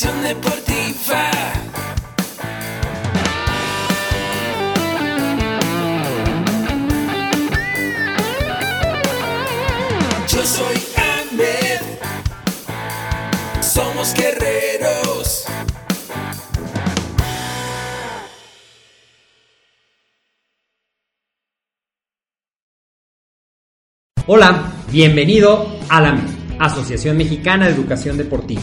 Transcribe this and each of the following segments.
Nutrición deportiva. Yo soy Ahmed. Somos guerreros. Hola, bienvenido a la Asociación Mexicana de Educación Deportiva.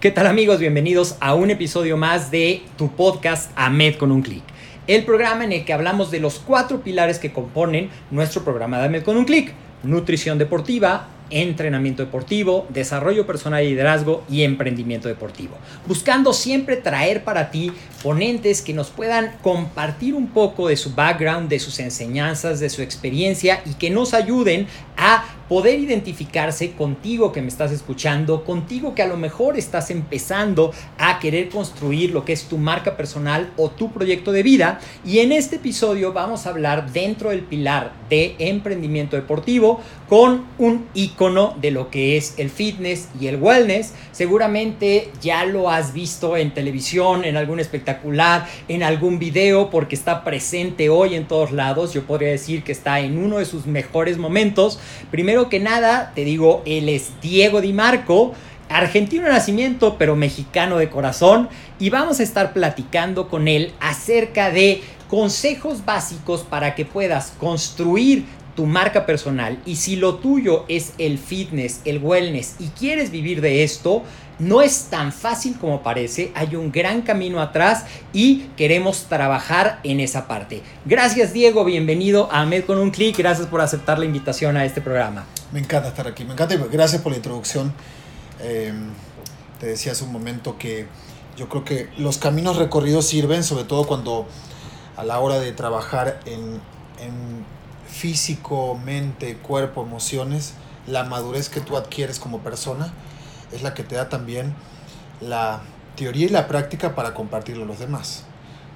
¿Qué tal amigos? Bienvenidos a un episodio más de tu podcast AMED con un clic. El programa en el que hablamos de los cuatro pilares que componen nuestro programa de AMED con un clic. Nutrición deportiva, entrenamiento deportivo, desarrollo personal y liderazgo y emprendimiento deportivo. Buscando siempre traer para ti ponentes que nos puedan compartir un poco de su background, de sus enseñanzas, de su experiencia y que nos ayuden a poder identificarse contigo que me estás escuchando, contigo que a lo mejor estás empezando a querer construir lo que es tu marca personal o tu proyecto de vida. Y en este episodio vamos a hablar dentro del pilar de emprendimiento deportivo con un icono de lo que es el fitness y el wellness. Seguramente ya lo has visto en televisión, en algún espectacular, en algún video, porque está presente hoy en todos lados. Yo podría decir que está en uno de sus mejores momentos. Primero que nada, te digo, él es Diego Di Marco. Argentino de nacimiento, pero mexicano de corazón. Y vamos a estar platicando con él acerca de consejos básicos para que puedas construir tu marca personal y si lo tuyo es el fitness, el wellness y quieres vivir de esto, no es tan fácil como parece, hay un gran camino atrás y queremos trabajar en esa parte. Gracias Diego, bienvenido a Med con un clic, gracias por aceptar la invitación a este programa. Me encanta estar aquí, me encanta y gracias por la introducción. Eh, te decía hace un momento que yo creo que los caminos recorridos sirven, sobre todo cuando a la hora de trabajar en físico, mente, cuerpo, emociones, la madurez que tú adquieres como persona es la que te da también la teoría y la práctica para compartirlo a los demás.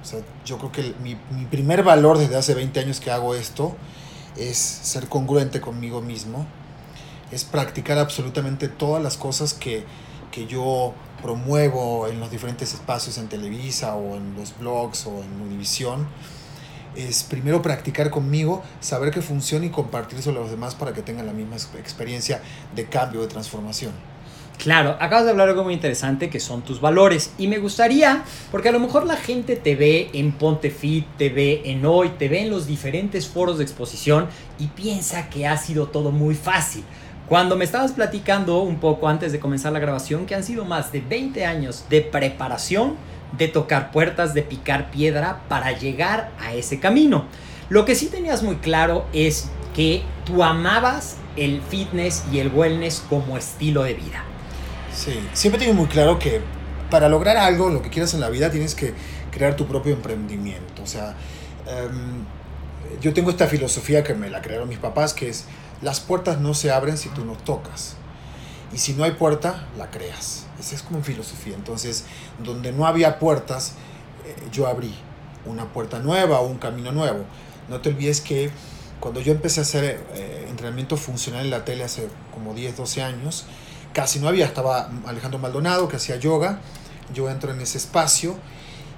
O sea, yo creo que mi, mi, primer valor desde hace 20 años que hago esto es ser congruente conmigo mismo, es practicar absolutamente todas las cosas que, que yo promuevo en los diferentes espacios en Televisa o en los blogs o en Univisión es primero practicar conmigo, saber que funciona y compartírselo a los demás para que tengan la misma experiencia de cambio, de transformación. Claro, acabas de hablar algo muy interesante que son tus valores. Y me gustaría, porque a lo mejor la gente te ve en Ponte Fit, te ve en Hoy, te ve en los diferentes foros de exposición y piensa que ha sido todo muy fácil. Cuando me estabas platicando un poco antes de comenzar la grabación, que han sido más de 20 años de preparación, de tocar puertas, de picar piedra para llegar a ese camino. Lo que sí tenías muy claro es que tú amabas el fitness y el wellness como estilo de vida. Sí, siempre tengo muy claro que para lograr algo, lo que quieras en la vida, tienes que crear tu propio emprendimiento. O sea, um, yo tengo esta filosofía que me la crearon mis papás, que es, las puertas no se abren si tú no tocas. Y si no hay puerta, la creas. Esa es como filosofía. Entonces, donde no había puertas, eh, yo abrí una puerta nueva o un camino nuevo. No te olvides que cuando yo empecé a hacer eh, entrenamiento funcional en la tele hace como 10, 12 años, casi no había, estaba Alejandro Maldonado que hacía yoga, yo entro en ese espacio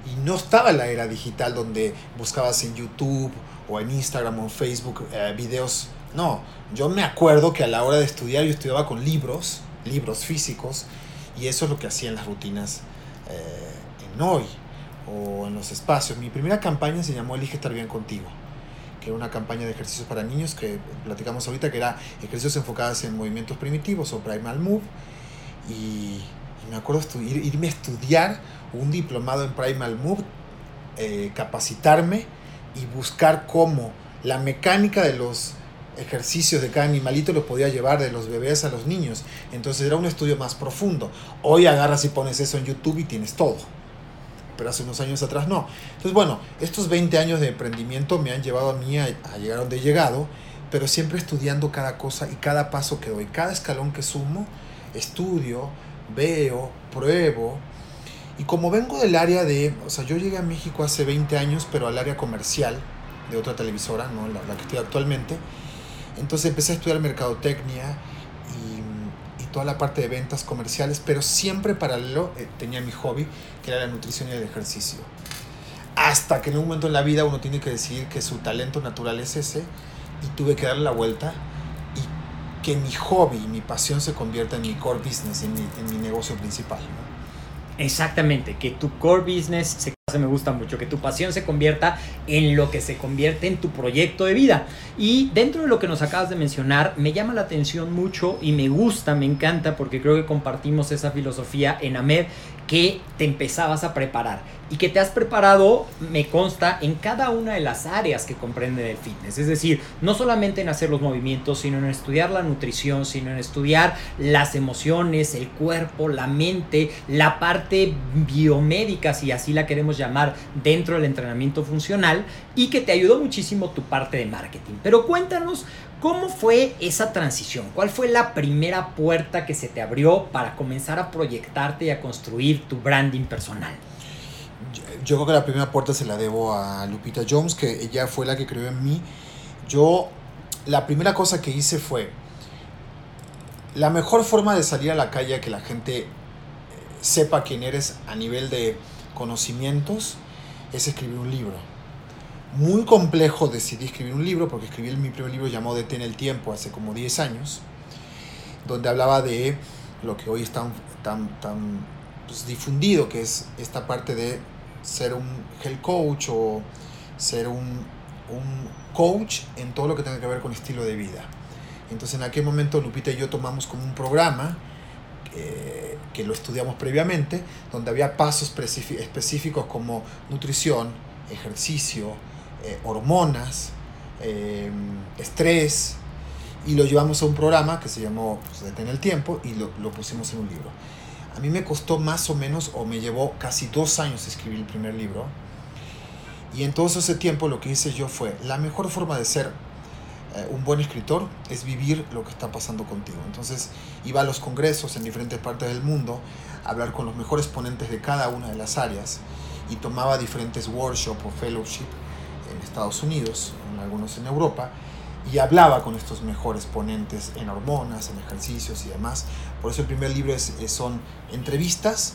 y no estaba la era digital donde buscabas en YouTube o en Instagram o en Facebook eh, videos. No, yo me acuerdo que a la hora de estudiar yo estudiaba con libros, libros físicos, y eso es lo que hacía en las rutinas eh, en hoy o en los espacios. Mi primera campaña se llamó Elige estar bien contigo, que era una campaña de ejercicios para niños que platicamos ahorita, que era ejercicios enfocados en movimientos primitivos o primal move. Y, me acuerdo ir, irme a estudiar un diplomado en primal move, eh, capacitarme y buscar cómo la mecánica de los ejercicios de cada animalito los podía llevar de los bebés a los niños. Entonces era un estudio más profundo. Hoy agarras y pones eso en YouTube y tienes todo. Pero hace unos años atrás no. Entonces bueno, estos 20 años de emprendimiento me han llevado a mí a, a llegar donde he llegado, pero siempre estudiando cada cosa y cada paso que doy, cada escalón que sumo, estudio, veo, pruebo. Y como vengo del área de, o sea, yo llegué a México hace 20 años, pero al área comercial de otra televisora, ¿no? la, la que estoy actualmente. Entonces empecé a estudiar mercadotecnia toda la parte de ventas comerciales, pero siempre paralelo eh, tenía mi hobby, que era la nutrición y el ejercicio. Hasta que en un momento en la vida uno tiene que decidir que su talento natural es ese y tuve que darle la vuelta y que mi hobby, mi pasión se convierta en mi core business, en mi, en mi negocio principal. ¿no? Exactamente, que tu core business se me gusta mucho, que tu pasión se convierta en lo que se convierte en tu proyecto de vida. Y dentro de lo que nos acabas de mencionar, me llama la atención mucho y me gusta, me encanta, porque creo que compartimos esa filosofía en AMED, que te empezabas a preparar y que te has preparado, me consta, en cada una de las áreas que comprende el fitness. Es decir, no solamente en hacer los movimientos, sino en estudiar la nutrición, sino en estudiar las emociones, el cuerpo, la mente, la parte biomédica, si así la queremos llamar, dentro del entrenamiento funcional y que te ayudó muchísimo tu parte de marketing. Pero cuéntanos ¿Cómo fue esa transición? ¿Cuál fue la primera puerta que se te abrió para comenzar a proyectarte y a construir tu branding personal? Yo, creo que la primera puerta se la debo a Lupita Jones, que ella fue la que creyó en mí. Yo, la primera cosa que hice fue, la mejor forma de salir a la calle que la gente sepa quién eres a nivel de conocimientos es escribir un libro muy complejo decidí escribir un libro, porque escribí mi primer libro llamado Detén el Tiempo hace como 10 años, donde hablaba de lo que hoy está tan, tan pues, difundido, que es esta parte de ser un health coach o ser un, un coach en todo lo que tenga que ver con estilo de vida. Entonces en aquel momento Lupita y yo tomamos como un programa eh, que lo estudiamos previamente, donde había pasos específicos como nutrición, ejercicio, eh, hormonas, eh, estrés, y lo llevamos a un programa que se llamó pues, Detén el Tiempo y lo, lo, pusimos en un libro. A mí me costó más o menos, o me llevó casi dos años escribir el primer libro. Y en todo ese tiempo lo que hice yo fue, la mejor forma de ser eh, un buen escritor es vivir lo que está pasando contigo. Entonces iba a los congresos en diferentes partes del mundo, a hablar con los mejores ponentes de cada una de las áreas y tomaba diferentes workshops o fellowship en Estados Unidos, algunos en Europa, y hablaba con estos mejores ponentes en hormonas, en ejercicios y demás. Por eso el primer libro es, son entrevistas,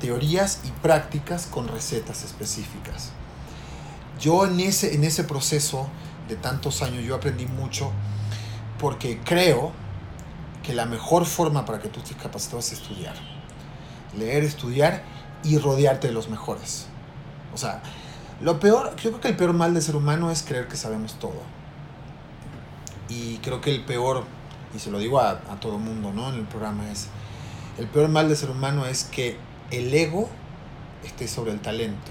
teorías y prácticas con recetas específicas. Yo en ese, en ese proceso de tantos años yo aprendí mucho porque creo que la mejor forma para que tú estés capacitado es estudiar. Leer, estudiar y rodearte de los mejores. O sea, lo peor, yo creo que el peor mal del ser humano es creer que sabemos todo. Y creo que el peor, y se lo digo a, a todo mundo, ¿no? En el programa es, el peor mal del ser humano es que el ego esté sobre el talento.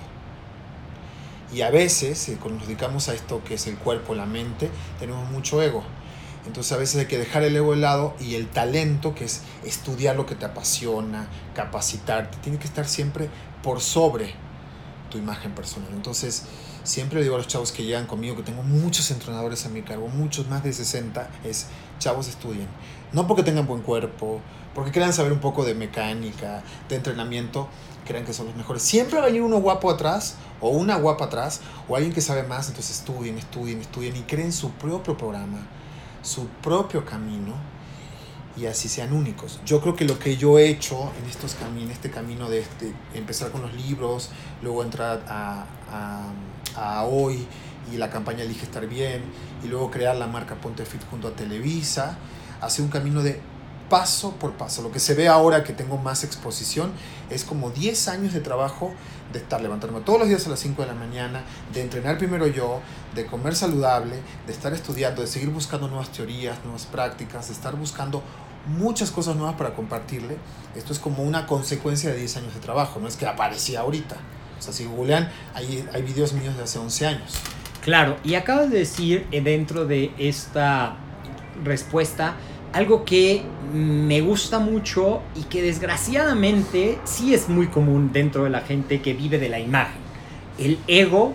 Y a veces, eh, cuando nos dedicamos a esto que es el cuerpo, la mente, tenemos mucho ego. Entonces a veces hay que dejar el ego de lado y el talento, que es estudiar lo que te apasiona, capacitarte, tiene que estar siempre por sobre tu imagen personal. Entonces, siempre digo a los chavos que llegan conmigo, que tengo muchos entrenadores a mi cargo, muchos, más de 60, es, chavos, estudien. No porque tengan buen cuerpo, porque quieran saber un poco de mecánica, de entrenamiento, crean que son los mejores. Siempre va a venir uno guapo atrás o una guapa atrás o alguien que sabe más, entonces estudien, estudien, estudien y creen su propio programa, su propio camino y así sean únicos. Yo creo que lo que yo he hecho en estos caminos, este camino de este, empezar con los libros, luego entrar a, a hoy y la campaña Elige Estar Bien, y luego crear la marca Ponte Fit junto a Televisa, hace un camino de paso por paso. Lo que se ve ahora que tengo más exposición es como 10 años de trabajo de estar levantándome todos los días a las 5 de la mañana, de entrenar primero yo, de comer saludable, de estar estudiando, de seguir buscando nuevas teorías, nuevas prácticas, de estar buscando muchas cosas nuevas para compartirle. Esto es como una consecuencia de 10 años de trabajo, no es que aparecía ahorita. O sea, si googlean, hay, hay videos míos de hace 11 años. Claro, y acabas de decir eh, dentro de esta respuesta algo que me gusta mucho y que desgraciadamente sí es muy común dentro de la gente que vive de la imagen. El ego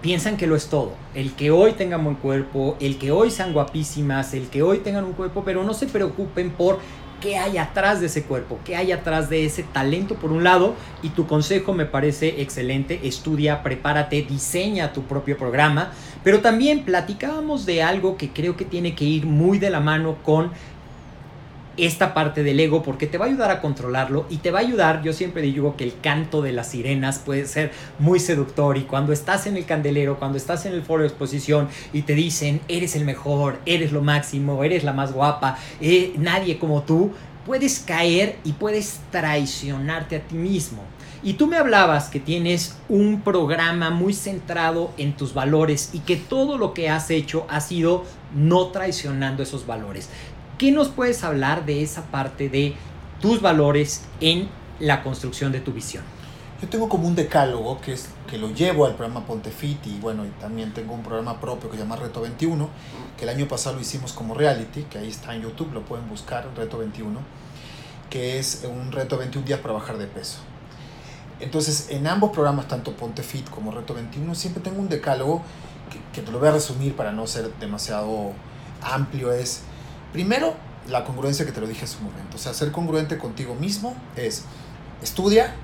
piensan que lo es todo. El que hoy tengan buen cuerpo, el que hoy sean guapísimas, el que hoy tengan un cuerpo, pero no se preocupen por qué hay atrás de ese cuerpo, qué hay atrás de ese talento por un lado. Y tu consejo me parece excelente. Estudia, prepárate, diseña tu propio programa. Pero también platicábamos de algo que creo que tiene que ir muy de la mano con esta parte del ego porque te va a ayudar a controlarlo y te va a ayudar, yo siempre digo que el canto de las sirenas puede ser muy seductor y cuando estás en el candelero, cuando estás en el foro de exposición y te dicen eres el mejor, eres lo máximo, eres la más guapa, eh, nadie como tú, puedes caer y puedes traicionarte a ti mismo. Y tú me hablabas que tienes un programa muy centrado en tus valores y que todo lo que has hecho ha sido no traicionando esos valores. ¿Qué nos puedes hablar de esa parte de tus valores en la construcción de tu visión? Yo tengo como un decálogo que es que lo llevo al programa Pontefit y bueno, y también tengo un programa propio que se llama Reto 21, que el año pasado lo hicimos como reality, que ahí está en YouTube, lo pueden buscar, Reto 21, que es un reto 21 días para bajar de peso. Entonces, en ambos programas, tanto Pontefit como Reto 21, siempre tengo un decálogo que, que te lo voy a resumir para no ser demasiado amplio, es Primero, la congruencia que te lo dije hace un momento. O sea, ser congruente contigo mismo es estudia,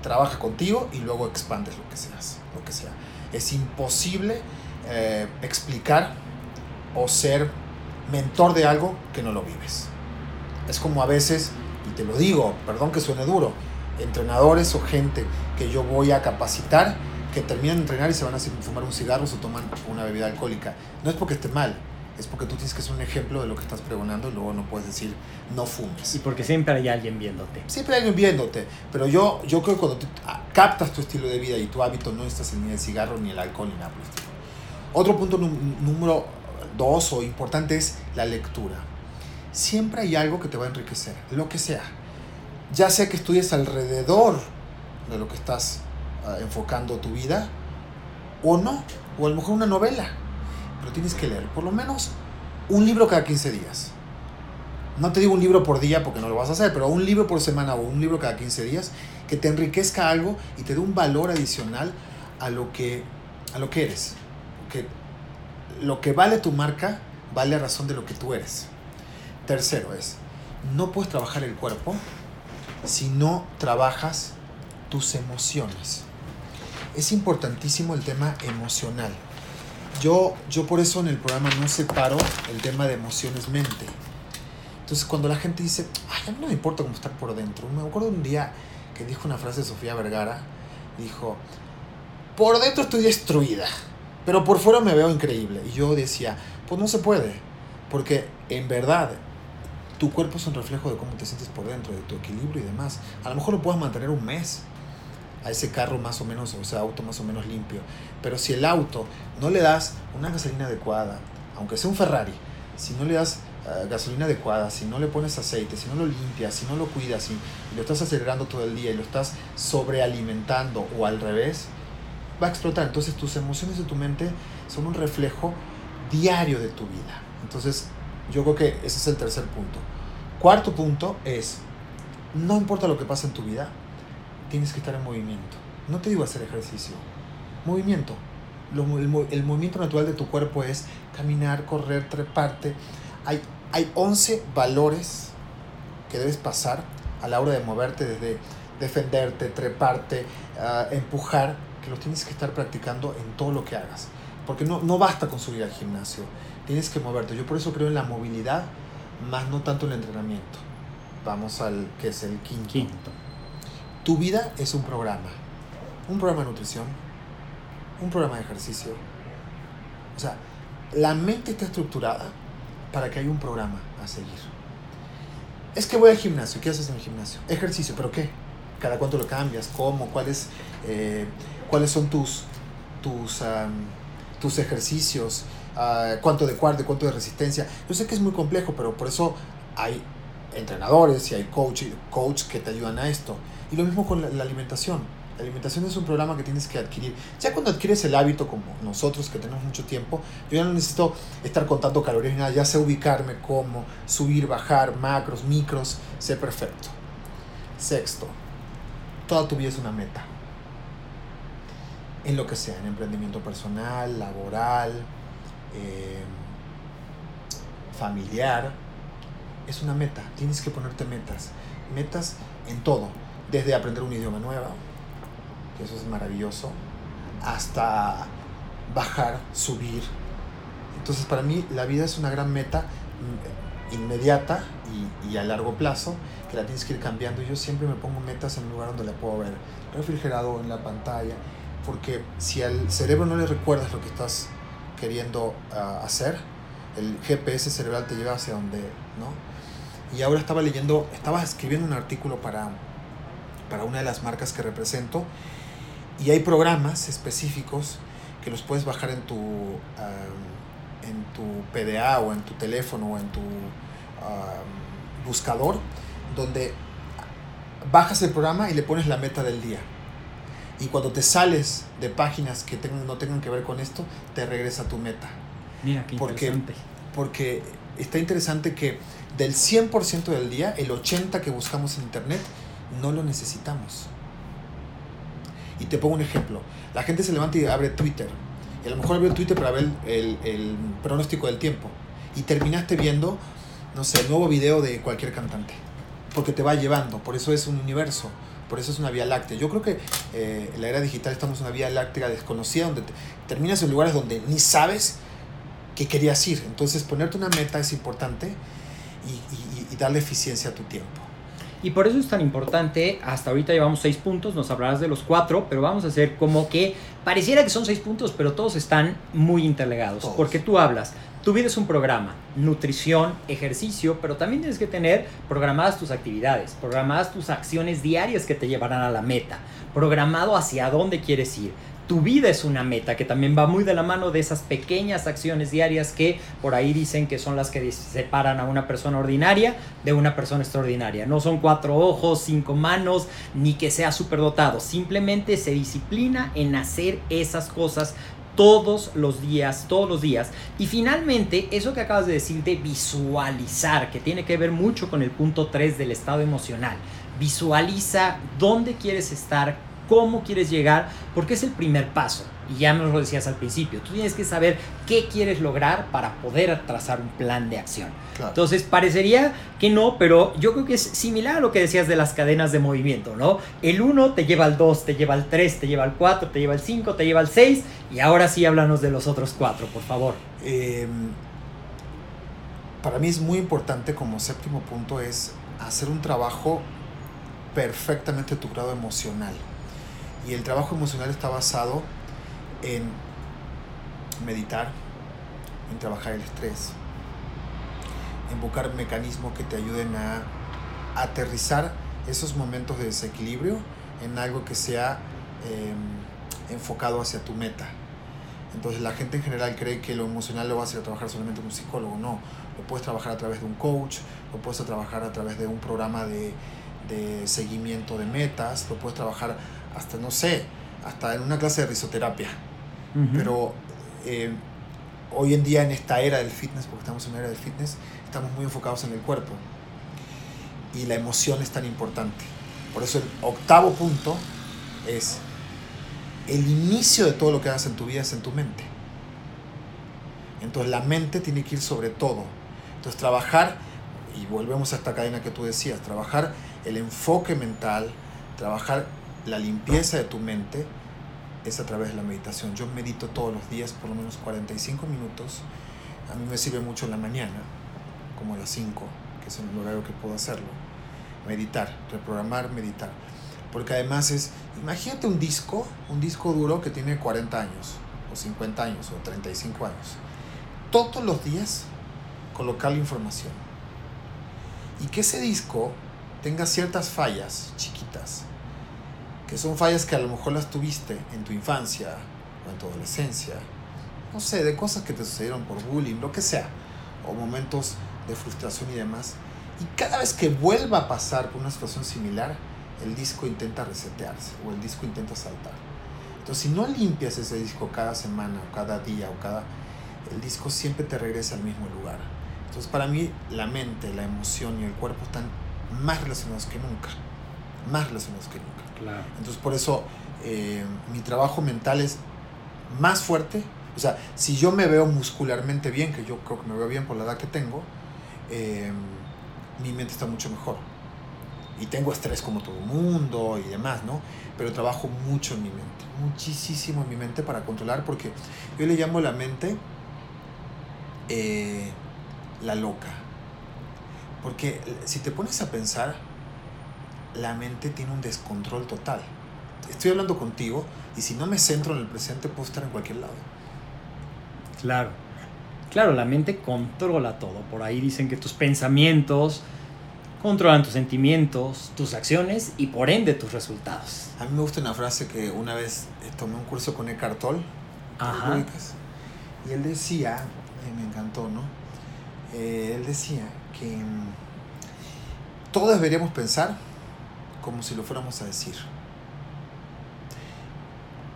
trabaja contigo y luego expandes lo que seas, lo que sea. Es imposible eh, explicar o ser mentor de algo que no lo vives. Es como a veces, y te lo digo, perdón que suene duro, entrenadores o gente que yo voy a capacitar que terminan de entrenar y se van a fumar un cigarro o toman una bebida alcohólica. No es porque esté mal, es porque tú tienes que ser un ejemplo de lo que estás pregonando y luego no puedes decir no fumes. Y porque siempre hay alguien viéndote. Siempre hay alguien viéndote, pero yo, yo creo que cuando tú ah, captas tu estilo de vida y tu hábito no estás en ni el cigarro, ni el alcohol, ni nada por el estilo. Otro punto número dos o importante es la lectura. Siempre hay algo que te va a enriquecer, lo que sea. Ya sea que estudies alrededor de lo que estás ah, enfocando tu vida o no, o a lo mejor una novela pero tienes que leer por lo menos un libro cada 15 días. No te digo un libro por día porque no lo vas a hacer, pero un libro por semana o un libro cada 15 días que te enriquezca algo y te dé un valor adicional a lo que, a lo que eres. Que lo que vale tu marca vale a razón de lo que tú eres. Tercero es, no puedes trabajar el cuerpo si no trabajas tus emociones. Es importantísimo el tema emocional. Yo, yo por eso en el programa no separo el tema de emociones mente. Entonces cuando la gente dice, ay, a mí no me importa cómo estar por dentro. Me acuerdo un día que dijo una frase de Sofía Vergara, dijo, por dentro estoy destruida, pero por fuera me veo increíble. Y yo decía, pues no se puede, porque en verdad tu cuerpo es un reflejo de cómo te sientes por dentro, de tu equilibrio y demás. A lo mejor lo puedes mantener un mes, a ese carro más o menos, o sea, auto más o menos limpio. Pero si el auto no le das una gasolina adecuada, aunque sea un Ferrari, si no le das uh, gasolina adecuada, si no le pones aceite, si no lo limpias, si no lo cuidas, si lo estás acelerando todo el día y lo estás sobrealimentando o al revés, va a explotar. Entonces tus emociones de tu mente son un reflejo diario de tu vida. Entonces yo creo que ese es el tercer punto. Cuarto punto es, no importa lo que pasa en tu vida, tienes que estar en movimiento. No te digo hacer ejercicio, movimiento. el, movimiento natural de tu cuerpo es caminar, correr, treparte. Hay, hay 11 valores que debes pasar a la hora de moverte desde defenderte, treparte, ah, empujar, que los tienes que estar practicando en todo lo que hagas. Porque no, no basta con subir al gimnasio, tienes que moverte. Yo por eso creo en la movilidad, más no tanto en el entrenamiento. Vamos al que es el quinto. Quinto. Tu vida es un programa. Un programa de nutrición, un programa de ejercicio. O sea, la mente está estructurada para que haya un programa a seguir. Es que voy al gimnasio. ¿Qué haces en el gimnasio? Ejercicio, ¿pero qué? ¿Cada cuánto lo cambias? ¿Cómo? ¿Cuáles, eh, ¿cuáles son tus, tus, tus ejercicios? Ah, ¿Cuánto de cuarto, cuánto de resistencia? Yo sé que es muy complejo, pero por eso hay entrenadores y hay coach, coach que te ayudan a esto. Y lo mismo con la, alimentación. La alimentación es un programa que tienes que adquirir. Ya cuando adquieres el hábito, como nosotros que tenemos mucho tiempo, yo ya no necesito estar contando calorías nada, ya sé ubicarme cómo, subir, bajar, macros, micros, sé perfecto. Sexto, toda tu vida es una meta. En lo que sea, en emprendimiento personal, laboral, eh, familiar, es una meta. Tienes que ponerte metas. Metas en todo. Desde aprender un idioma nuevo, que eso es maravilloso, hasta bajar, subir. Entonces para mí la vida es una gran meta inmediata y, y a largo plazo que la tienes que ir cambiando. Yo siempre me pongo metas en un lugar donde la puedo ver refrigerado en la pantalla, porque si al cerebro no le recuerdas lo que estás queriendo ah, hacer, el GPS cerebral te lleva hacia donde, ¿no? Y ahora estaba leyendo, estaba escribiendo un artículo para, para una de las marcas que represento y hay programas específicos que los puedes bajar en tu, ah, en tu PDA o en tu teléfono o en tu ah, buscador, donde bajas el programa y le pones la meta del día. Y cuando te sales de páginas que tengan- no tengan que ver con esto, te regresa a tu meta. Mira qué Porque- interesante. Porque está interesante que del 100% del día, el 80% que buscamos en Internet, no lo necesitamos. Y te pongo un ejemplo. La gente se levanta y abre Twitter. Y a lo mejor abrió Twitter para ver el, el pronóstico del tiempo. Y terminaste viendo, no sé, el nuevo video de cualquier cantante. Porque te va llevando. Por eso es un universo. Por eso es una vía láctea. Yo creo que eh, en la era digital estamos en una vía láctea desconocida donde te- terminas en lugares donde ni sabes que querías ir. Entonces ponerte una meta es importante y, y- y darle eficiencia a tu tiempo. Y por eso es tan importante, hasta ahorita llevamos seis puntos, nos hablarás de los cuatro, pero vamos a hacer como que pareciera que son seis puntos, pero todos están muy interligados. Todos. Porque tú hablas, tu vida es un programa, nutrición, ejercicio, pero también tienes que tener programadas tus actividades, programadas tus acciones diarias que te llevarán a la meta, programado hacia dónde quieres ir. Tu vida es una meta que también va muy de la mano de esas pequeñas acciones diarias que por ahí dicen que son las que separan a una persona ordinaria de una persona extraordinaria. No son cuatro ojos, cinco manos, ni que sea superdotado. Simplemente se disciplina en hacer esas cosas todos los días, todos los días. Y finalmente, eso que acabas de decir de visualizar, que tiene que ver mucho con el punto 3 del estado emocional. Visualiza dónde quieres estar, cómo quieres llegar, porque es el primer paso. Y ya me lo decías al principio, tú tienes que saber qué quieres lograr para poder trazar un plan de acción. Claro. Entonces parecería que no, pero yo creo que es similar a lo que decías de las cadenas de movimiento, ¿no? El 1 te lleva al 2, te lleva al 3, te lleva al 4, te lleva al 5, te lleva al 6 y ahora sí háblanos de los otros 4, por favor. Eh, para mí es muy importante como séptimo punto es hacer un trabajo perfectamente tu grado emocional. Y el trabajo emocional está basado en meditar, en trabajar el estrés, en buscar mecanismos que te ayuden a aterrizar esos momentos de desequilibrio en algo que sea eh, enfocado hacia tu meta. Entonces la gente en general cree que lo emocional lo vas a ir a trabajar solamente con un psicólogo. No, lo puedes trabajar a través de un coach, lo puedes trabajar a través de un programa de, de seguimiento de metas, lo puedes trabajar hasta, no sé, hasta en una clase de risoterapia. Pero eh, hoy en día en esta era del fitness, porque estamos en una era del fitness, estamos muy enfocados en el cuerpo. Y la emoción es tan importante. Por eso el octavo punto es el inicio de todo lo que hagas en tu vida es en tu mente. Entonces la mente tiene que ir sobre todo. Entonces trabajar, y volvemos a esta cadena que tú decías, trabajar el enfoque mental, trabajar la limpieza de tu mente es a través de la meditación. Yo medito todos los días por lo menos 45 minutos. A mí me sirve mucho en la mañana, como a las 5, que es el horario que puedo hacerlo. Meditar, reprogramar, meditar. Porque además es, imagínate un disco, un disco duro que tiene 40 años, o 50 años, o 35 años. Todos los días colocar la información. Y que ese disco tenga ciertas fallas chiquitas, que son fallas que a lo mejor las tuviste en tu infancia o en tu adolescencia, no sé, de cosas que te sucedieron por bullying, lo que sea, o momentos de frustración y demás. Y cada vez que vuelva a pasar por una situación similar, el disco intenta resetearse o el disco intenta saltar. Entonces, si no limpias ese disco cada semana o cada día o cada... El disco siempre te regresa al mismo lugar. Entonces, para mí, la mente, la emoción y el cuerpo están más relacionados que nunca. Más relacionados que nunca. Claro. Entonces, por eso eh, mi trabajo mental es más fuerte. O sea, si yo me veo muscularmente bien, que yo creo que me veo bien por la edad que tengo, eh, mi mente está mucho mejor. Y tengo estrés como todo el mundo y demás, ¿no? Pero trabajo mucho en mi mente, muchísimo en mi mente para controlar, porque yo le llamo la mente eh, la loca. Porque si te pones a pensar, la mente tiene un descontrol total. Estoy hablando contigo y si no me centro en el presente puedo estar en cualquier lado. Claro. Claro, la mente controla todo. Por ahí dicen que tus pensamientos controlan tus sentimientos, tus acciones y por ende tus resultados. A mí me gusta una frase que una vez eh, tomé un curso con Eckhart Tolle, ¿te lo Ajá. y él decía, y me encantó, ¿no? Eh, él decía que mm, todos deberíamos pensar como si lo fuéramos a decir.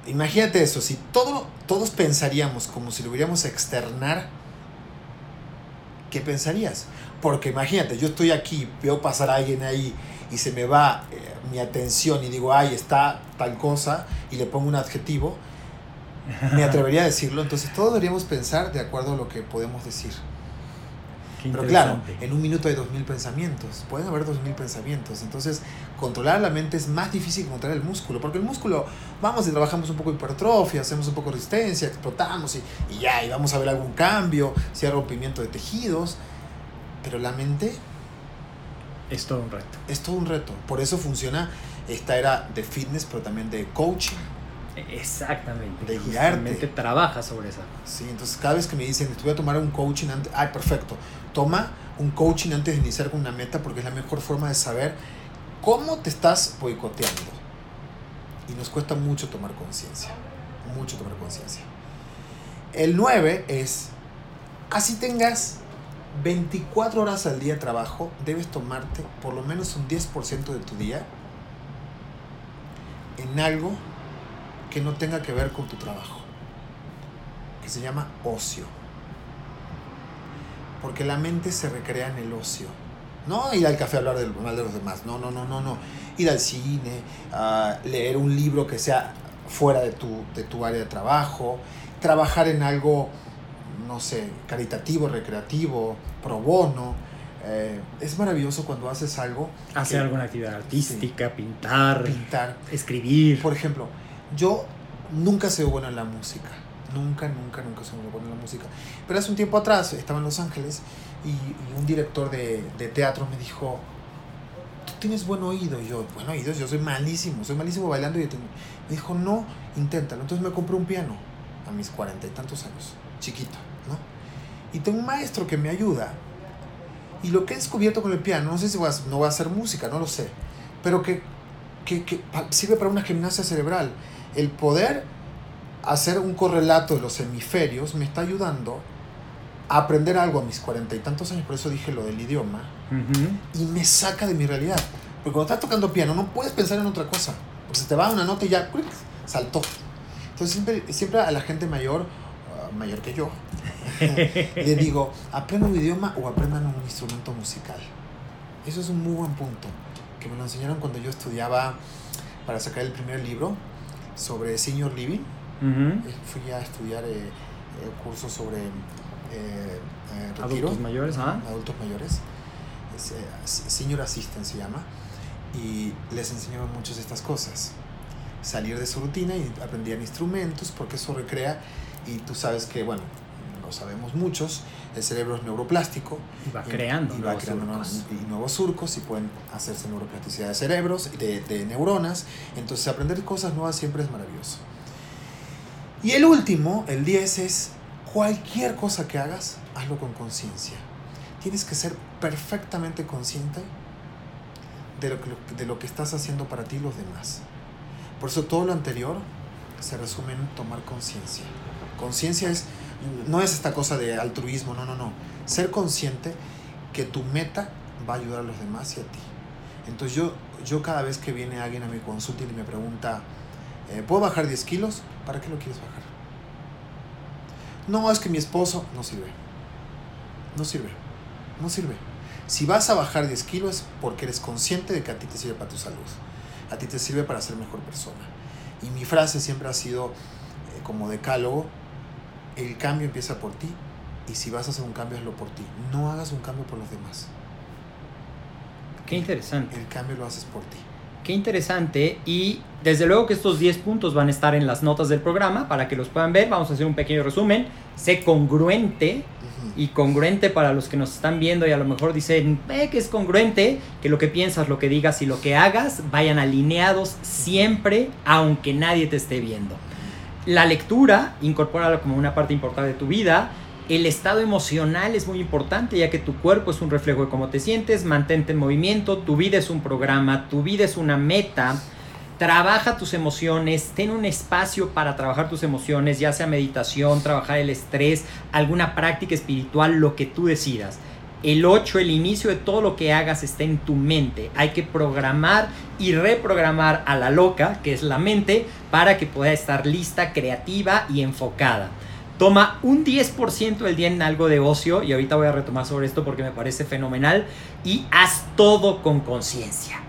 Imagínate eso, si todo, todos pensaríamos como si lo hubiéramos a externar, ¿qué pensarías? Porque imagínate, yo estoy aquí, veo pasar a alguien ahí y se me va eh, mi atención y digo, ay, está tal cosa, y le pongo un adjetivo, me atrevería a decirlo. Entonces todos deberíamos pensar de acuerdo a lo que podemos decir. Pero claro, en un minuto hay dos mil pensamientos, pueden haber dos mil pensamientos. Entonces, controlar la mente es más difícil que controlar el músculo, porque el músculo, vamos y trabajamos un poco de hipertrofia, hacemos un poco de resistencia, explotamos y, y ya, y vamos a ver algún cambio, si hay rompimiento de tejidos. Pero la mente Es todo un reto. es todo un reto. Por eso funciona esta era de fitness, pero también de coaching. Exactamente. De guiarte. trabaja sobre esa. Sí, entonces cada vez que me dicen, te voy a tomar un coaching antes, ay, perfecto, toma un coaching antes de iniciar con una meta porque es la mejor forma de saber cómo te estás boicoteando. Y nos cuesta mucho tomar conciencia, mucho tomar conciencia. El 9 es, así tengas 24 horas al día de trabajo, debes tomarte por lo menos un 10% de tu día en algo que no tenga que ver con tu trabajo que se llama ocio. Porque la mente se recrea en el ocio. No ir al café a hablar del mal de los demás. No, no, no, no, no. Ir al cine, a leer un libro que sea fuera de tu, de tu área de trabajo, trabajar en algo, no sé, caritativo, recreativo, pro bono. Eh, es maravilloso cuando haces algo. Hacer que- alguna actividad artística, pintar, Pintar. escribir. Por ejemplo, yo nunca sido bueno en la música. Nunca, nunca, nunca sido bueno en la música. Pero hace un tiempo atrás estaba en Los Ángeles y, un director de, teatro me dijo, tú tienes buen oído. Y yo, buen oído, yo soy malísimo, soy malísimo bailando. Y te-". me dijo, no, inténtalo. Entonces me compré un piano a mis cuarenta y tantos años, chiquito, ¿no? Y tengo un maestro que me ayuda. Y lo que he descubierto con el piano, no sé si voy a, no va a hacer música, no lo sé, pero que que, que sirve para una gimnasia cerebral. El poder hacer un correlato de los hemisferios me está ayudando a aprender algo a mis cuarenta y tantos años, por eso dije lo del idioma, y me saca de mi realidad. Porque cuando estás tocando piano no puedes pensar en otra cosa, porque se te va una nota y ya ¡cuic! saltó. Entonces siempre, siempre a la gente mayor, ah, mayor que yo, le digo, aprendan un idioma o aprendan un instrumento musical. Eso es un muy buen punto, que me lo enseñaron cuando yo estudiaba para sacar el primer libro sobre senior living. Ujú. Eh, Fui a estudiar eh, eh, cursos sobre eh, retiro, Adultos mayores, ¿ah? adultos mayores. Es, senior assistant se llama. y les enseñaba muchas de estas cosas. Salir de su rutina y aprendían instrumentos porque eso recrea y tú sabes que, bueno, lo sabemos muchos, el cerebro es neuroplástico. Y va creando y, va nuevos creando surcos. nuevos, y nuevos surcos y pueden hacerse neuroplasticidad de cerebros, de, de neuronas. Entonces aprender cosas nuevas siempre es maravilloso. Y el último, el 10, es cualquier cosa que hagas, hazlo con conciencia. Tienes que ser perfectamente consciente de lo, que, de lo que estás haciendo para ti y los demás. Por eso todo lo anterior se resume en tomar conciencia. Conciencia es, no es esta cosa de altruismo, no, no, no. Ser consciente que tu meta va a ayudar a los demás y a ti. Entonces yo, yo cada vez que viene alguien a mi consulta y me pregunta, eh, ¿puedo bajar 10 kilos? ¿Para qué lo quieres bajar? No, es que mi esposo no sirve. No sirve. No sirve. Si vas a bajar 10 kilos es porque eres consciente de que a ti te sirve para tu salud. A ti te sirve para ser mejor persona. Y mi frase siempre ha sido eh, como decálogo, el cambio empieza por ti y si vas a hacer un cambio hazlo por ti. No hagas un cambio por los demás. Qué interesante. El cambio lo haces por ti. Qué interesante y desde luego que estos 10 puntos van a estar en las notas del programa para que los puedan ver. Vamos a hacer un pequeño resumen. Sé congruente y congruente para los que nos están viendo y a lo mejor dicen eh, que es congruente, que lo que piensas, lo que digas y lo que hagas vayan alineados siempre, aunque nadie te esté viendo. La lectura, incorpórala como una parte importante de tu vida. El estado emocional es muy importante ya que tu cuerpo es un reflejo de cómo te sientes, mantente en movimiento, tu vida es un programa, tu vida es una meta. Trabaja tus emociones, ten un espacio para trabajar tus emociones, ya sea meditación, trabajar el estrés, alguna práctica espiritual, lo que tú decidas. El 8, el inicio de todo lo que hagas está en tu mente. Hay que programar y reprogramar a la loca, que es la mente, para que pueda estar lista, creativa y enfocada. Toma un 10% del día en algo de ocio, y ahorita voy a retomar sobre esto porque me parece fenomenal, y haz todo con conciencia.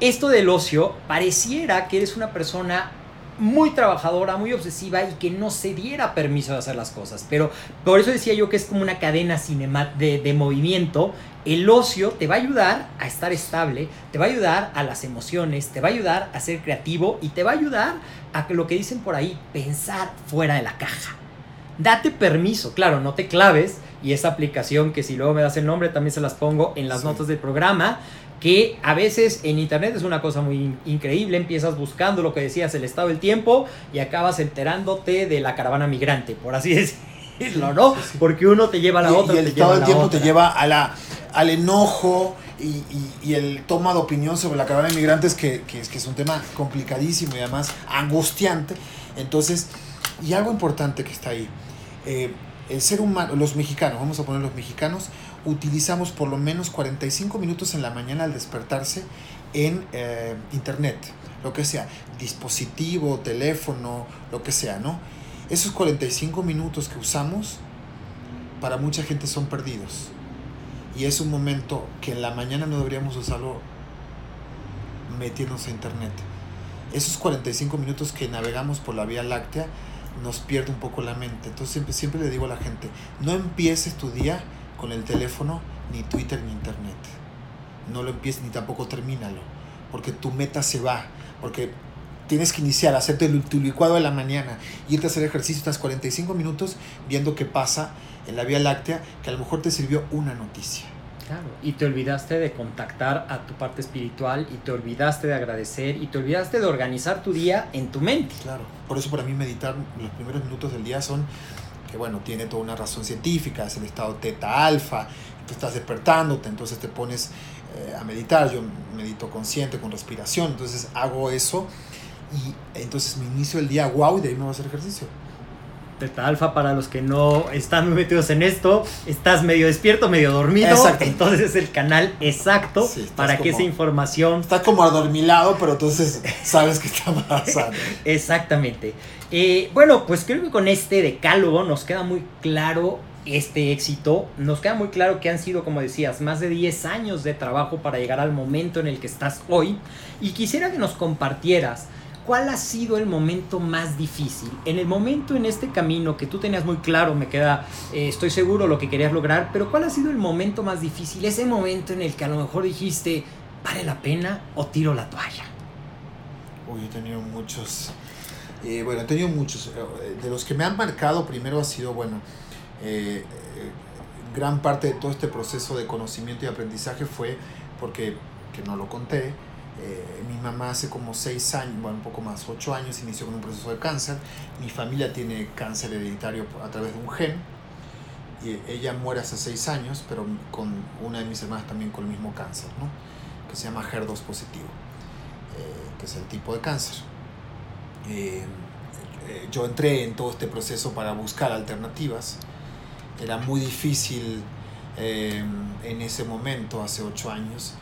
Esto del ocio pareciera que eres una persona muy trabajadora, muy obsesiva y que no se diera permiso de hacer las cosas. Pero por eso decía yo que es como una cadena cinema de, de movimiento. El ocio te va a ayudar a estar estable, te va a ayudar a las emociones, te va a ayudar a ser creativo y te va a ayudar a que lo que dicen por ahí, pensar fuera de la caja. Date permiso, claro, no te claves y esa aplicación que si luego me das el nombre también se las pongo en las Sí. notas del programa que a veces en internet es una cosa muy in- increíble, empiezas buscando lo que decías, el estado del tiempo, y acabas enterándote de la caravana migrante, por así decirlo, ¿no? Sí, sí. Porque uno te lleva a la y, otra. y el te estado del tiempo otra. te lleva a la, al enojo y, y- y el toma de opinión sobre la caravana de migrantes, que, que es, que es un tema complicadísimo y además angustiante. Entonces, y algo importante que está ahí, eh, el ser humano, los mexicanos, vamos a poner los mexicanos, utilizamos por lo menos 45 minutos en la mañana al despertarse en eh, internet, lo que sea, dispositivo, teléfono, lo que sea, ¿no? Esos 45 minutos que usamos para mucha gente son perdidos. Y es un momento que en la mañana no deberíamos usarlo metiéndonos a internet. Esos 45 minutos que navegamos por la Vía Láctea nos pierde un poco la mente. Entonces siempre, siempre le digo a la gente, no empieces tu día con el teléfono, ni Twitter, ni internet. No lo empieces ni tampoco termínalo. Porque tu meta se va. Porque tienes que iniciar, hacerte tu licuado de la mañana, irte a hacer ejercicio, estás 45 minutos viendo qué pasa en la Vía Láctea, que a lo mejor te sirvió una noticia. Claro, y te olvidaste de contactar a tu parte espiritual, y te olvidaste de agradecer, y te olvidaste de organizar tu día en tu mente. Claro, por eso para mí meditar los primeros minutos del día son, que bueno, tiene toda una razón científica, es el estado teta alfa, tú estás despertándote, entonces te pones eh, a meditar, yo medito consciente, con respiración, entonces hago eso y entonces me inicio el día, wow, y de ahí me voy a hacer ejercicio. Teta alfa, para los que no están muy metidos en esto, estás medio despierto, medio dormido. Exacto. Entonces es el canal exacto Sí, para que esa información Está como adormilado, pero entonces sabes que está pasando. Exactamente. Eh, bueno, pues creo que con este decálogo nos queda muy claro este éxito. Nos queda muy claro que han sido, como decías, más de 10 años de trabajo para llegar al momento en el que estás hoy. Y quisiera que nos compartieras cuál ha sido el momento más difícil. En el momento en este camino que tú tenías muy claro, me queda, eh, estoy seguro lo que querías lograr, pero cuál ha sido el momento más difícil. Ese momento en el que a lo mejor dijiste, ¿vale la pena o tiro la toalla? Uy, he tenido muchos. Eh, bueno, he tenido muchos. Eh, De los que me han marcado, primero ha sido, bueno, eh, eh, gran parte de todo este proceso de conocimiento y aprendizaje fue porque, que no lo conté, eh, mi mamá hace como seis años, bueno, un poco más, ocho años, inició con un proceso de cáncer. Mi familia tiene cáncer hereditario a través de un gen. Y ella muere hace seis años, pero con una de mis hermanas también con el mismo cáncer, ¿no? Que se llama HER2 positivo, eh, que es el tipo de cáncer. Eh, yo entré en todo este proceso para buscar alternativas. Era muy difícil en ese momento, hace ocho años,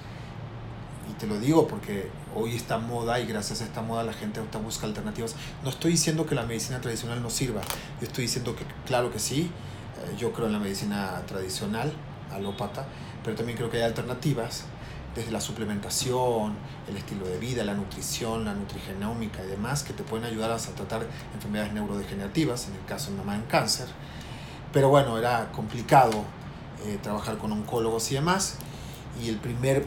y te lo digo porque hoy está moda y gracias a esta moda la gente ahorita busca alternativas. No estoy diciendo que la medicina tradicional no sirva, yo estoy diciendo que claro que sí, eh, yo creo en la medicina tradicional, alópata, pero también creo que hay alternativas desde la suplementación, el estilo de vida, la nutrición, la nutrigenómica y demás que te pueden ayudar a tratar enfermedades neurodegenerativas, en el caso de mamá en cáncer. Pero bueno, era complicado eh, trabajar con oncólogos y demás. Y el primer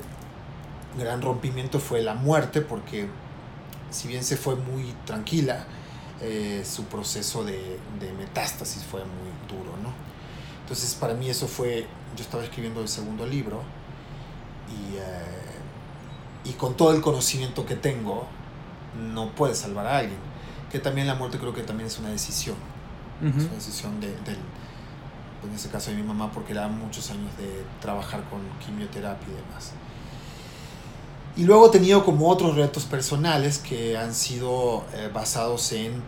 gran rompimiento fue la muerte, porque si bien se fue muy tranquila, eh, su proceso de, de, metástasis fue muy duro, ¿no? Entonces para mí eso fue, yo estaba escribiendo el segundo libro y, eh, y con todo el conocimiento que tengo, no puedes salvar a alguien. Que también la muerte creo que también es una decisión. Uh -huh. Es una decisión de, del, en ese caso de mi mamá, porque era muchos años de trabajar con quimioterapia y demás. Y luego he tenido como otros retos personales que han sido eh, basados en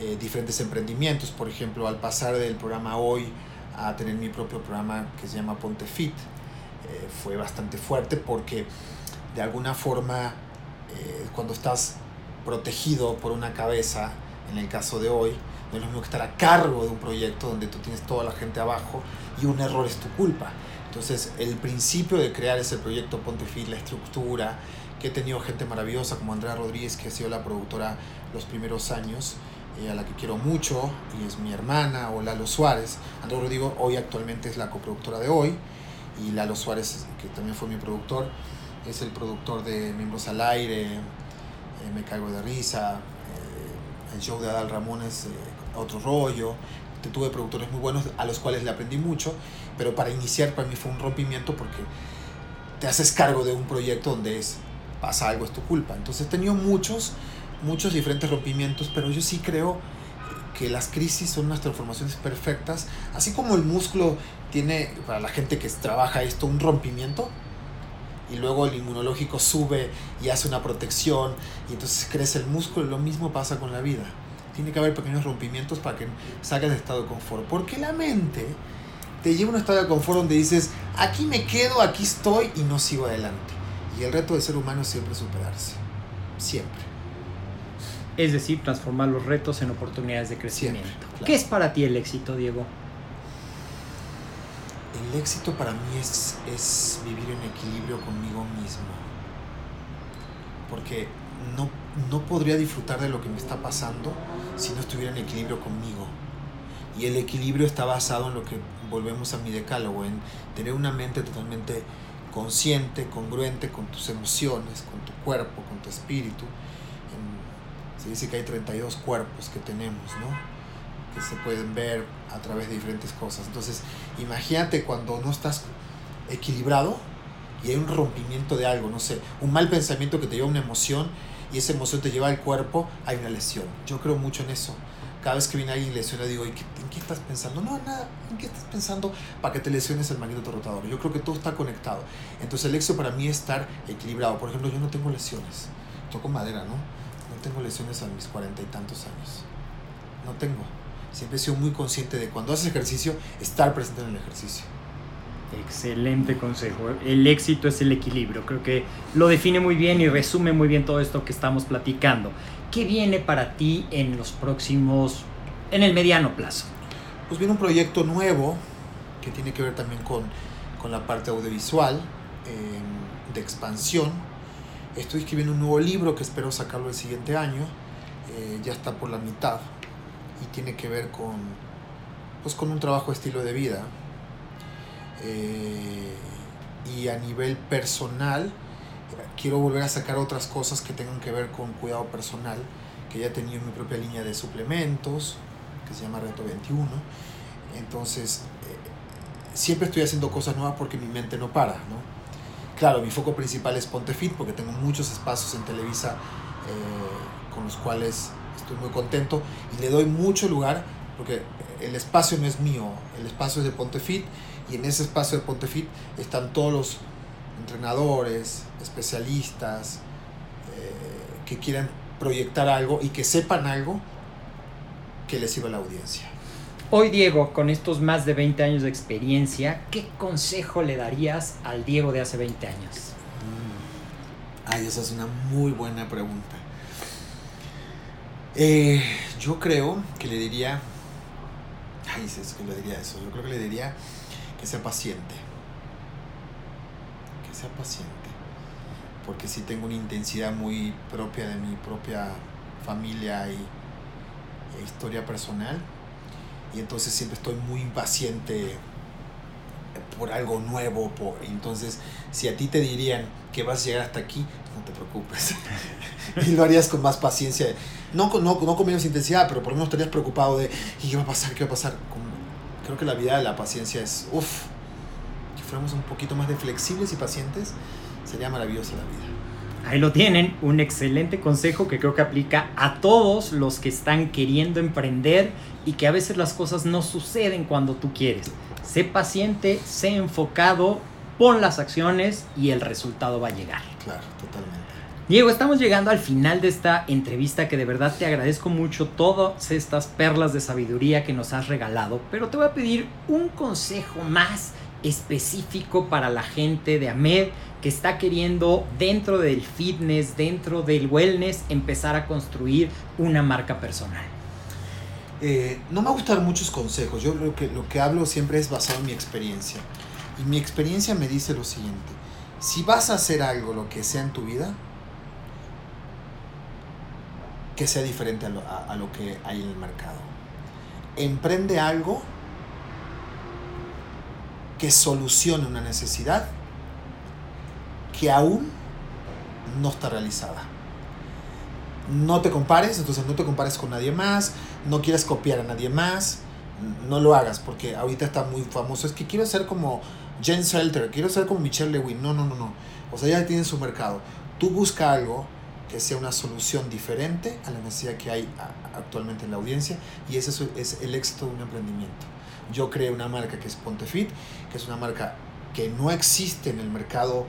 eh, diferentes emprendimientos. Por ejemplo, al pasar del programa Hoy a tener mi propio programa que se llama Ponte Fit, eh, fue bastante fuerte porque de alguna forma cuando estás protegido por una cabeza, en el caso de hoy, no es lo mismo que estar a cargo de un proyecto donde tú tienes toda la gente abajo y un error es tu culpa. Entonces, el principio de crear ese proyecto Ponte Fit, la estructura, que he tenido gente maravillosa como Andrea Rodríguez, que ha sido la productora los primeros años, eh, a la que quiero mucho, y es mi hermana, o Lalo Suárez. Andrea Rodrigo hoy actualmente es la coproductora de hoy, y Lalo Suárez, que también fue mi productor, es el productor de Miembros al Aire, eh, Me Caigo de Risa, eh, el show de Adal Ramones, Otro Rollo, tuve productores muy buenos a los cuales le aprendí mucho, pero para iniciar para mí fue un rompimiento porque te haces cargo de un proyecto donde es pasa algo es tu culpa. Entonces he tenido muchos, muchos diferentes rompimientos, pero yo sí creo que las crisis son unas transformaciones perfectas, así como el músculo tiene para la gente que trabaja esto un rompimiento y luego el inmunológico sube y hace una protección y entonces crece el músculo, lo mismo pasa con la vida tiene que haber pequeños rompimientos para que salgas de estado de confort. Porque la mente te lleva a un estado de confort donde dices, aquí me quedo, aquí estoy y no sigo adelante. Y el reto del ser humano es siempre superarse. Siempre. Es decir, transformar los retos en oportunidades de crecimiento. Siempre, claro. ¿Qué es para ti el éxito, Diego? El éxito para mí es, es vivir en equilibrio conmigo mismo. Porque no, no podría disfrutar de lo que me está pasando si no estuviera en equilibrio conmigo. Y el equilibrio está basado en lo que volvemos a mi decálogo, en tener una mente totalmente consciente, congruente con tus emociones, con tu cuerpo, con tu espíritu. En, se dice que hay 32 cuerpos que tenemos, ¿no? Que se pueden ver a través de diferentes cosas. Entonces, imagínate cuando no estás equilibrado y hay un rompimiento de algo, no sé, un mal pensamiento que te lleva a una emoción y esa emoción te lleva al cuerpo, hay una lesión. Yo creo mucho en eso. Cada vez que viene alguien lesiona, digo, ¿en qué, ¿en qué estás pensando? No, nada, ¿en qué estás pensando para que te lesiones el magneto rotador? Yo creo que todo está conectado. Entonces el éxito para mí es estar equilibrado. Por ejemplo, yo no tengo lesiones. Toco madera, ¿no? No tengo lesiones a mis cuarenta y tantos años. No tengo. Siempre he sido muy consciente de cuando haces ejercicio, estar presente en el ejercicio. Excelente consejo. El éxito es el equilibrio. Creo que lo define muy bien y resume muy bien todo esto que estamos platicando. ¿Qué viene para ti en los próximos, en el mediano plazo? Pues viene un proyecto nuevo que tiene que ver también con, con la parte audiovisual, eh, de expansión. Estoy escribiendo un nuevo libro que espero sacarlo el siguiente año. Eh, ya está por la mitad y tiene que ver con, pues, con un trabajo estilo de vida eh, y a nivel personal quiero volver a sacar otras cosas que tengan que ver con cuidado personal, que ya tenido mi propia línea de suplementos, que se llama Reto 21. Entonces, eh, siempre estoy haciendo cosas nuevas porque mi mente no para, ¿no? Claro, mi foco principal es Pontefit porque tengo muchos espacios en Televisa eh, con los cuales estoy muy contento y le doy mucho lugar porque el espacio no es mío, el espacio es de Pontefit y en ese espacio de Pontefit están todos los entrenadores, especialistas eh, que quieran proyectar algo y que sepan algo que les sirva a la audiencia. Hoy, Diego, con estos más de 20 años de experiencia, ¿qué consejo le darías al Diego de hace 20 años? Mm. Ay, esa es una muy buena pregunta. Eh, yo creo que le diría. Ay, es que le diría eso. Yo creo que le diría que sea paciente. Que sea paciente. Porque sí tengo una intensidad muy propia de mi propia familia y, e historia personal y entonces siempre estoy muy impaciente por algo nuevo. Por, entonces, si a ti te dirían que vas a llegar hasta aquí, no te preocupes. y lo harías con más paciencia. No, no, no con menos intensidad, pero por lo menos estarías preocupado de ¿qué va a pasar? ¿Qué va a pasar? Creo que la vida de la paciencia es, uff, si fuéramos un poquito más de flexibles y pacientes, sería maravillosa la vida. Ahí lo tienen, un excelente consejo que creo que aplica a todos los que están queriendo emprender y que a veces las cosas no suceden cuando tú quieres. Sé paciente, sé enfocado, pon las acciones y el resultado va a llegar. Claro, totalmente. Diego, estamos llegando al final de esta entrevista que de verdad te agradezco mucho todas estas perlas de sabiduría que nos has regalado, pero te voy a pedir un consejo más específico para la gente de AMED que está queriendo dentro del fitness, dentro del wellness, empezar a construir una marca personal? Eh, no me gustan muchos consejos, yo lo que, lo que hablo siempre es basado en mi experiencia. Y mi experiencia me dice lo siguiente, si vas a hacer algo, lo que sea en tu vida, que sea diferente a lo, a lo que hay en el mercado. Emprende algo que solucione una necesidad que aún no está realizada. No te compares, entonces no te compares con nadie más, no quieres copiar a nadie más, no lo hagas porque ahorita está muy famoso. Es que quiero ser como Jen Selter, quiero ser como Michelle Lewin. No, no, no, no. O sea, ya tienen su mercado. Tú busca algo que sea una solución diferente a la necesidad que hay actualmente en la audiencia y ese es el éxito de un emprendimiento. Yo creé una marca que es Pontefit, que es una marca que no existe en el mercado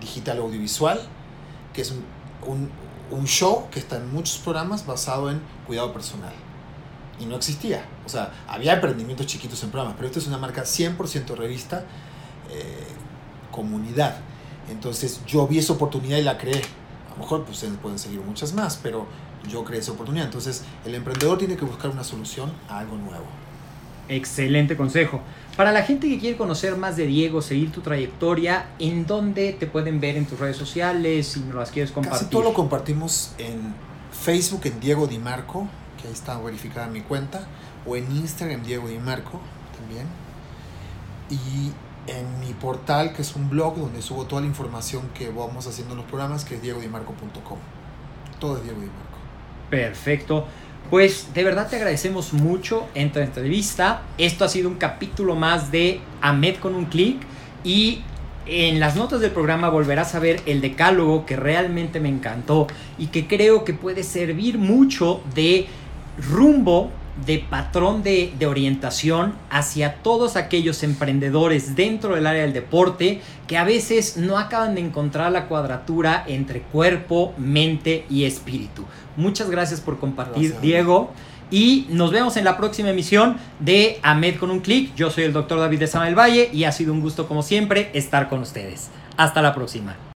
digital audiovisual, que es un, un, un, show que está en muchos programas basado en cuidado personal. Y no existía. O sea, había emprendimientos chiquitos en programas, pero esto es una marca 100% revista, eh, comunidad. Entonces yo vi esa oportunidad y la creé. A lo mejor pues, pueden seguir muchas más, pero yo creé esa oportunidad. Entonces el emprendedor tiene que buscar una solución a algo nuevo. Excelente consejo. Para la gente que quiere conocer más de Diego, seguir tu trayectoria, ¿en dónde te pueden ver en tus redes sociales? Si no las quieres compartir. Casi todo lo compartimos en Facebook en Diego Di Marco, que ahí está verificada mi cuenta, o en Instagram Diego Di Marco también. Y en mi portal, que es un blog donde subo toda la información que vamos haciendo en los programas, que es diegodimarco.com. Todo es Diego. Perfecto. Pues de verdad te agradecemos mucho en tu entrevista. Esto ha sido un capítulo más de Ahmed con un clic y en las notas del programa volverás a ver el decálogo que realmente me encantó y que creo que puede servir mucho de rumbo de patrón de, de, orientación hacia todos aquellos emprendedores dentro del área del deporte que a veces no acaban de encontrar la cuadratura entre cuerpo, mente y espíritu. Muchas gracias por compartir, gracias. Diego. Y nos vemos en la próxima emisión de AMED con un clic. Yo soy el doctor David de Samuel Valle y ha sido un gusto como siempre estar con ustedes. Hasta la próxima.